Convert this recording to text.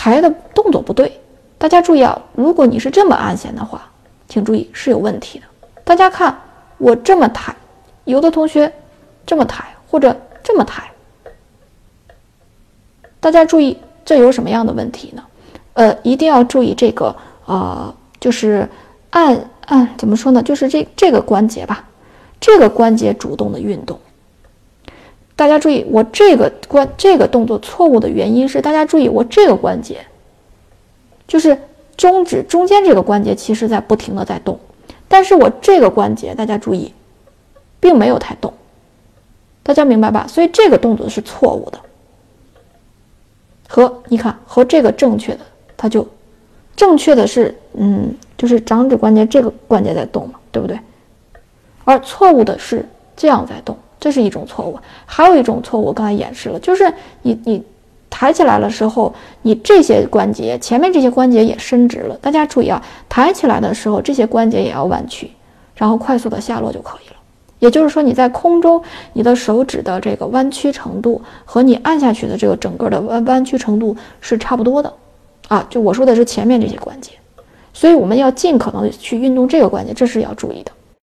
抬的动作不对，大家注意啊！如果你是这么按弦的话，请注意是有问题的。大家看我这么抬，有的同学这么抬或者这么抬，大家注意这有什么样的问题呢？呃，一定要注意这个呃，就是按按怎么说呢？就是这这个关节吧，这个关节主动的运动。大家注意，我这个关这个动作错误的原因是，大家注意，我这个关节，就是中指中间这个关节，其实在不停的在动，但是我这个关节，大家注意，并没有太动，大家明白吧？所以这个动作是错误的，和你看和这个正确的，它就正确的是，嗯，就是掌指关节这个关节在动嘛，对不对？而错误的是这样在动。这是一种错误，还有一种错误，我刚才演示了，就是你你抬起来的时候，你这些关节前面这些关节也伸直了。大家注意啊，抬起来的时候，这些关节也要弯曲，然后快速的下落就可以了。也就是说，你在空中，你的手指的这个弯曲程度和你按下去的这个整个的弯弯曲程度是差不多的啊。就我说的是前面这些关节，所以我们要尽可能去运动这个关节，这是要注意的。